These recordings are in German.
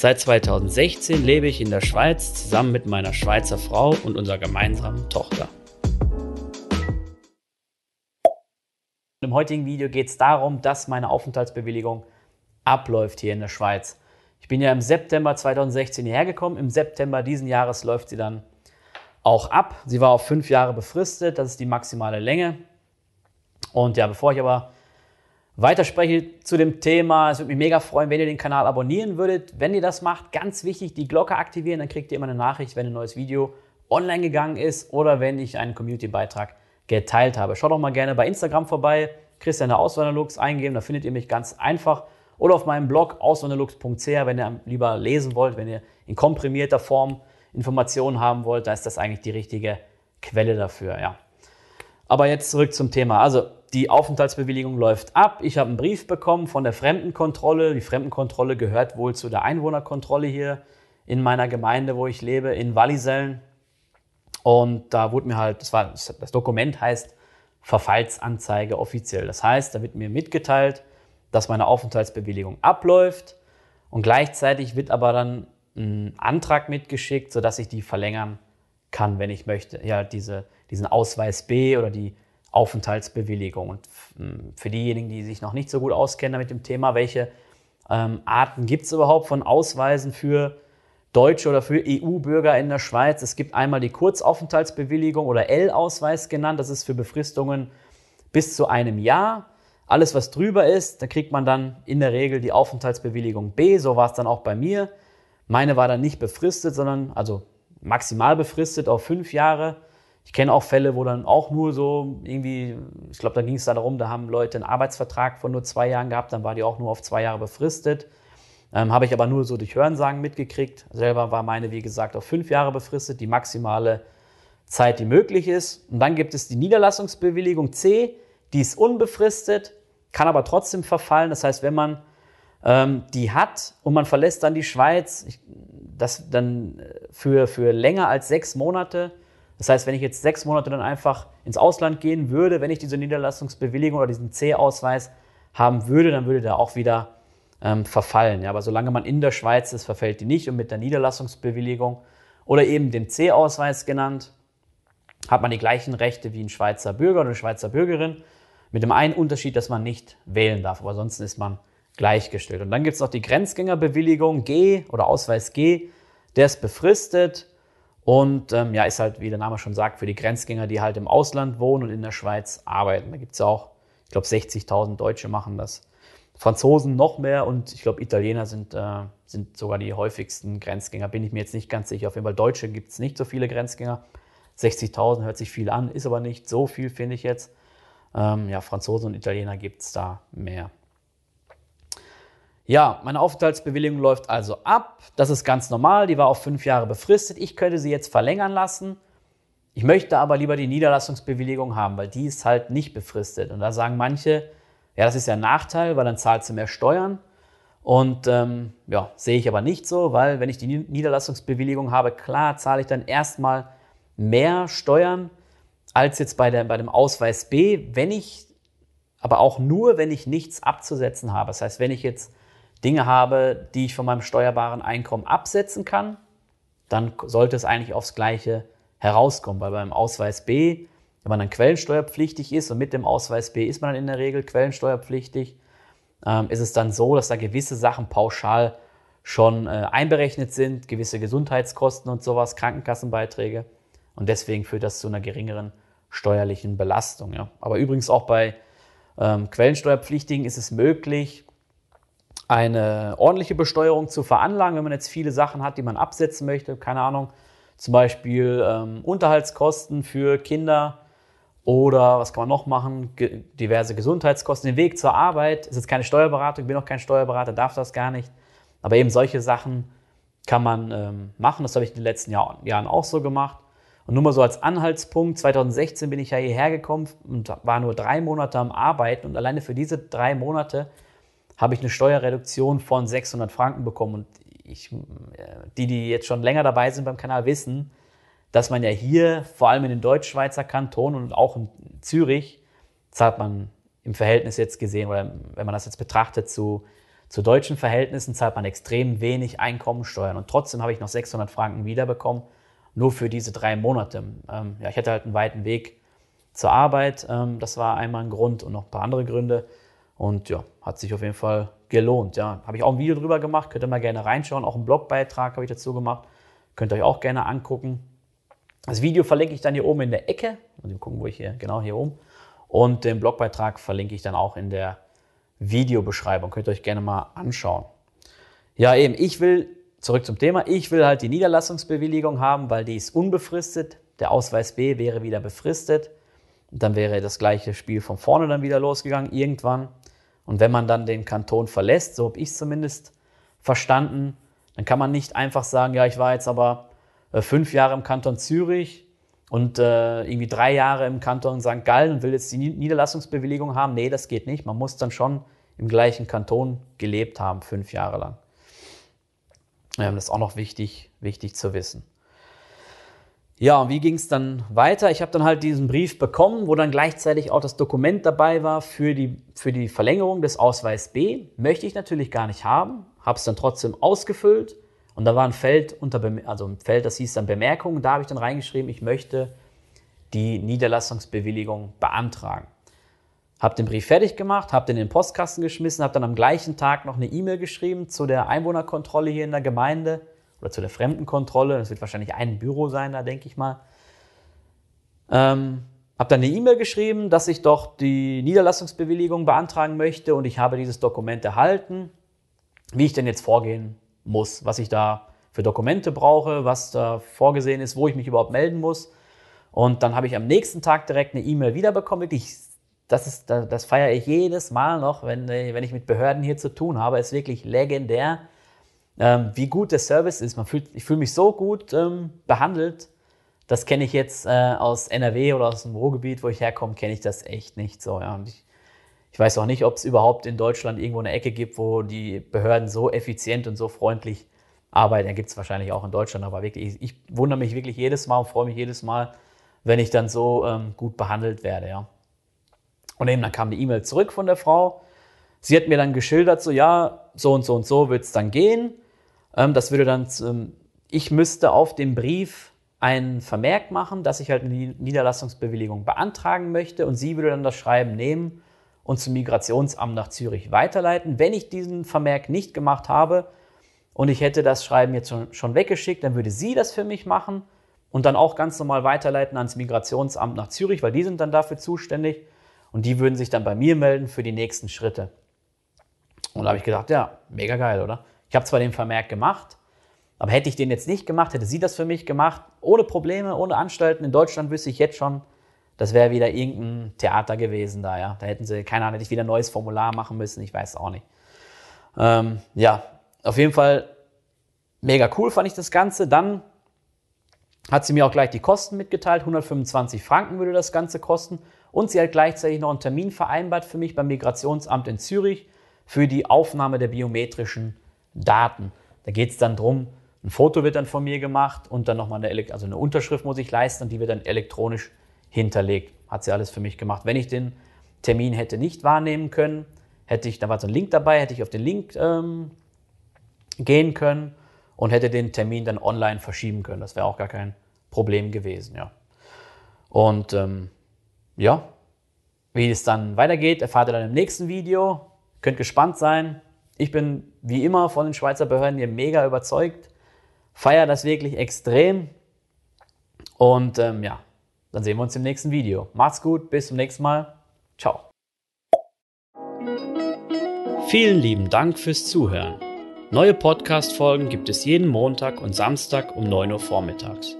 Seit 2016 lebe ich in der Schweiz zusammen mit meiner Schweizer Frau und unserer gemeinsamen Tochter. Im heutigen Video geht es darum, dass meine Aufenthaltsbewilligung abläuft hier in der Schweiz. Ich bin ja im September 2016 hierher gekommen. Im September diesen Jahres läuft sie dann auch ab. Sie war auf fünf Jahre befristet, das ist die maximale Länge. Und ja, bevor ich aber weiterspreche zu dem Thema, es würde mich mega freuen, wenn ihr den Kanal abonnieren würdet. Wenn ihr das macht, ganz wichtig, die Glocke aktivieren, dann kriegt ihr immer eine Nachricht, wenn ein neues Video online gegangen ist oder wenn ich einen Community-Beitrag geteilt habe. Schaut doch mal gerne bei Instagram vorbei, Christian der Auswanderlux eingeben, da findet ihr mich ganz einfach. Oder auf meinem Blog auswanderlux.ch, wenn ihr lieber lesen wollt, wenn ihr in komprimierter Form Informationen haben wollt, da ist das eigentlich die richtige Quelle dafür, ja. Aber jetzt zurück zum Thema. Also die Aufenthaltsbewilligung läuft ab. Ich habe einen Brief bekommen von der Fremdenkontrolle. Die Fremdenkontrolle gehört wohl zu der Einwohnerkontrolle hier in meiner Gemeinde, wo ich lebe, in Wallisellen. Und da wurde mir halt, das, war, das Dokument heißt Verfallsanzeige offiziell. Das heißt, da wird mir mitgeteilt, dass meine Aufenthaltsbewilligung abläuft und gleichzeitig wird aber dann einen Antrag mitgeschickt, sodass ich die verlängern kann, wenn ich möchte. Ja, diese, diesen Ausweis B oder die Aufenthaltsbewilligung. Und hm, für diejenigen, die sich noch nicht so gut auskennen mit dem Thema, welche ähm, Arten gibt es überhaupt von Ausweisen für Deutsche oder für EU-Bürger in der Schweiz? Es gibt einmal die Kurzaufenthaltsbewilligung oder L-Ausweis genannt. Das ist für Befristungen bis zu einem Jahr. Alles, was drüber ist, da kriegt man dann in der Regel die Aufenthaltsbewilligung B. So war es dann auch bei mir. Meine war dann nicht befristet, sondern also maximal befristet auf fünf Jahre. Ich kenne auch Fälle, wo dann auch nur so irgendwie, ich glaube, da ging es darum, da haben Leute einen Arbeitsvertrag von nur zwei Jahren gehabt, dann war die auch nur auf zwei Jahre befristet. Ähm, Habe ich aber nur so durch Hörensagen mitgekriegt. Selber war meine, wie gesagt, auf fünf Jahre befristet, die maximale Zeit, die möglich ist. Und dann gibt es die Niederlassungsbewilligung C, die ist unbefristet, kann aber trotzdem verfallen. Das heißt, wenn man ähm, die hat und man verlässt dann die Schweiz, ich, das dann äh, für, für länger als sechs Monate. Das heißt, wenn ich jetzt sechs Monate dann einfach ins Ausland gehen würde, wenn ich diese Niederlassungsbewilligung oder diesen C-Ausweis haben würde, dann würde der auch wieder ähm, verfallen. Ja, aber solange man in der Schweiz ist, verfällt die nicht. Und mit der Niederlassungsbewilligung oder eben dem C-Ausweis genannt, hat man die gleichen Rechte wie ein Schweizer Bürger oder eine Schweizer Bürgerin. Mit dem einen Unterschied, dass man nicht wählen darf. Aber ansonsten ist man gleichgestellt. Und dann gibt es noch die Grenzgängerbewilligung G oder Ausweis G. Der ist befristet und ähm, ja, ist halt, wie der Name schon sagt, für die Grenzgänger, die halt im Ausland wohnen und in der Schweiz arbeiten. Da gibt es auch, ich glaube, 60.000 Deutsche machen das. Franzosen noch mehr und ich glaube, Italiener sind, äh, sind sogar die häufigsten Grenzgänger. Bin ich mir jetzt nicht ganz sicher. Auf jeden Fall Deutsche gibt es nicht so viele Grenzgänger. 60.000 hört sich viel an, ist aber nicht so viel, finde ich jetzt. Ähm, ja, Franzosen und Italiener gibt es da mehr. Ja, meine Aufenthaltsbewilligung läuft also ab. Das ist ganz normal. Die war auf fünf Jahre befristet. Ich könnte sie jetzt verlängern lassen. Ich möchte aber lieber die Niederlassungsbewilligung haben, weil die ist halt nicht befristet. Und da sagen manche, ja, das ist ja ein Nachteil, weil dann zahlst du mehr Steuern. Und ähm, ja, sehe ich aber nicht so, weil wenn ich die Niederlassungsbewilligung habe, klar zahle ich dann erstmal mehr Steuern als jetzt bei, der, bei dem Ausweis B, wenn ich, aber auch nur, wenn ich nichts abzusetzen habe. Das heißt, wenn ich jetzt Dinge habe, die ich von meinem steuerbaren Einkommen absetzen kann, dann sollte es eigentlich aufs Gleiche herauskommen, weil beim Ausweis B, wenn man dann quellensteuerpflichtig ist und mit dem Ausweis B ist man dann in der Regel quellensteuerpflichtig, ähm, ist es dann so, dass da gewisse Sachen pauschal schon äh, einberechnet sind, gewisse Gesundheitskosten und sowas, Krankenkassenbeiträge. Und deswegen führt das zu einer geringeren steuerlichen Belastung. Ja. Aber übrigens auch bei ähm, Quellensteuerpflichtigen ist es möglich, eine ordentliche Besteuerung zu veranlagen, wenn man jetzt viele Sachen hat, die man absetzen möchte, keine Ahnung, zum Beispiel ähm, Unterhaltskosten für Kinder oder was kann man noch machen, Ge diverse Gesundheitskosten, den Weg zur Arbeit, ist jetzt keine Steuerberatung, bin auch kein Steuerberater, darf das gar nicht, aber eben solche Sachen, kann man ähm, machen. Das habe ich in den letzten Jahr, Jahren auch so gemacht. Und nur mal so als Anhaltspunkt, 2016 bin ich ja hierher gekommen und war nur drei Monate am Arbeiten und alleine für diese drei Monate habe ich eine Steuerreduktion von 600 Franken bekommen. Und ich, äh, die, die jetzt schon länger dabei sind beim Kanal, wissen, dass man ja hier, vor allem in den Deutschschweizer Kantonen und auch in Zürich, zahlt man im Verhältnis jetzt gesehen, oder wenn man das jetzt betrachtet zu, zu deutschen Verhältnissen, zahlt man extrem wenig Einkommensteuern. Und trotzdem habe ich noch 600 Franken wiederbekommen nur für diese drei Monate. Ähm, ja, ich hatte halt einen weiten Weg zur Arbeit. Ähm, das war einmal ein Grund und noch ein paar andere Gründe. Und ja, hat sich auf jeden Fall gelohnt. Ja, habe ich auch ein Video drüber gemacht, könnt ihr mal gerne reinschauen. Auch einen Blogbeitrag habe ich dazu gemacht. Könnt ihr euch auch gerne angucken. Das Video verlinke ich dann hier oben in der Ecke. Mal gucken, wo ich hier, genau hier oben. Und den Blogbeitrag verlinke ich dann auch in der Videobeschreibung. Könnt ihr euch gerne mal anschauen. Ja, eben, ich will zurück zum Thema. Ich will halt die Niederlassungsbewilligung haben, weil die ist unbefristet. Der Ausweis B wäre wieder befristet. Dann wäre das gleiche Spiel von vorne dann wieder losgegangen, irgendwann. Und wenn man dann den Kanton verlässt, so habe ich es zumindest verstanden, dann kann man nicht einfach sagen, ja, ich war jetzt aber äh, fünf Jahre im Kanton Zürich und äh, irgendwie drei Jahre im Kanton St. Gallen und will jetzt die Niederlassungsbewilligung haben. Nee, das geht nicht. Man muss dann schon im gleichen Kanton gelebt haben, fünf Jahre lang. Ähm, das ist auch noch wichtig, wichtig zu wissen. Ja, und wie ging es dann weiter? Ich habe dann halt diesen Brief bekommen, wo dann gleichzeitig auch das Dokument dabei war für die, für die Verlängerung des Ausweis B. Möchte ich natürlich gar nicht haben, habe es dann trotzdem ausgefüllt und da war ein Feld unter, also ein Feld, das hieß dann Bemerkungen. Da habe ich dann reingeschrieben, ich möchte die Niederlassungsbewilligung beantragen. Habe den Brief fertig gemacht, habe den in den Postkasten geschmissen, habe dann am gleichen Tag noch eine E-Mail geschrieben zu der Einwohnerkontrolle hier in der Gemeinde oder zu der Fremdenkontrolle. Das wird wahrscheinlich ein Büro sein, da denke ich mal. Ähm, habe dann eine E-Mail geschrieben, dass ich doch die Niederlassungsbewilligung beantragen möchte und ich habe dieses Dokument erhalten, wie ich denn jetzt vorgehen muss, was ich da für Dokumente brauche, was da vorgesehen ist, wo ich mich überhaupt melden muss. Und dann habe ich am nächsten Tag direkt eine E-Mail wiederbekommen, wirklich das, das, feiere ich jedes Mal noch, wenn, wenn ich mit Behörden hier zu tun habe. Ist wirklich legendär, ähm, wie gut der Service ist. Man fühlt, ich fühle mich so gut ähm, behandelt. Das kenne ich jetzt äh, aus NRW oder aus dem Ruhrgebiet, wo ich herkomme, kenne ich das echt nicht so. Ja. Und ich, ich weiß auch nicht, ob es überhaupt in Deutschland irgendwo eine Ecke gibt, wo die Behörden so effizient und so freundlich arbeiten. Ja, gibt es wahrscheinlich auch in Deutschland, aber wirklich, ich, ich wundere mich wirklich jedes Mal und freue mich jedes Mal, wenn ich dann so ähm, gut behandelt werde. Ja. Und eben dann kam die E-Mail zurück von der Frau. Sie hat mir dann geschildert, so ja, so und so und so wird es dann gehen. Ähm, das würde dann, ähm, ich müsste auf dem Brief einen Vermerk machen, dass ich halt eine Niederlassungsbewilligung beantragen möchte und sie würde dann das Schreiben nehmen und zum Migrationsamt nach Zürich weiterleiten. Wenn ich diesen Vermerk nicht gemacht habe und ich hätte das Schreiben jetzt schon, schon weggeschickt, dann würde sie das für mich machen und dann auch ganz normal weiterleiten ans Migrationsamt nach Zürich, weil die sind dann dafür zuständig. Und die würden sich dann bei mir melden für die nächsten Schritte. Und da habe ich gedacht, ja, mega geil, oder? Ich habe zwar den Vermerk gemacht, aber hätte ich den jetzt nicht gemacht, hätte sie das für mich gemacht, ohne Probleme, ohne Anstalten. In Deutschland wüsste ich jetzt schon, das wäre wieder irgendein Theater gewesen da, ja. Da hätten sie, keine Ahnung, hätte ich wieder ein neues Formular machen müssen, ich weiß auch nicht. Ähm, ja, auf jeden Fall mega cool fand ich das Ganze. Dann hat sie mir auch gleich die Kosten mitgeteilt. 125 Franken würde das Ganze kosten. Und sie hat gleichzeitig noch einen Termin vereinbart für mich beim Migrationsamt in Zürich für die Aufnahme der biometrischen Daten. Da geht es dann darum, ein Foto wird dann von mir gemacht und dann nochmal eine, also eine Unterschrift muss ich leisten und die wird dann elektronisch hinterlegt. Hat sie alles für mich gemacht. Wenn ich den Termin hätte nicht wahrnehmen können, hätte ich, da war so ein Link dabei, hätte ich auf den Link ähm, gehen können und hätte den Termin dann online verschieben können. Das wäre auch gar kein Problem gewesen, ja. Und ähm, ja, wie es dann weitergeht, erfahrt ihr dann im nächsten Video. Könnt gespannt sein. Ich bin wie immer von den Schweizer Behörden hier mega überzeugt. Feier das wirklich extrem. Und ähm, ja, dann sehen wir uns im nächsten Video. Macht's gut, bis zum nächsten Mal. Ciao. Vielen lieben Dank fürs Zuhören. Neue Podcast-Folgen gibt es jeden Montag und Samstag um 9 Uhr vormittags.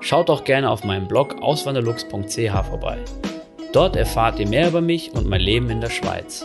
Schaut auch gerne auf meinem Blog auswanderlux.ch vorbei. Dort erfahrt ihr mehr über mich und mein Leben in der Schweiz.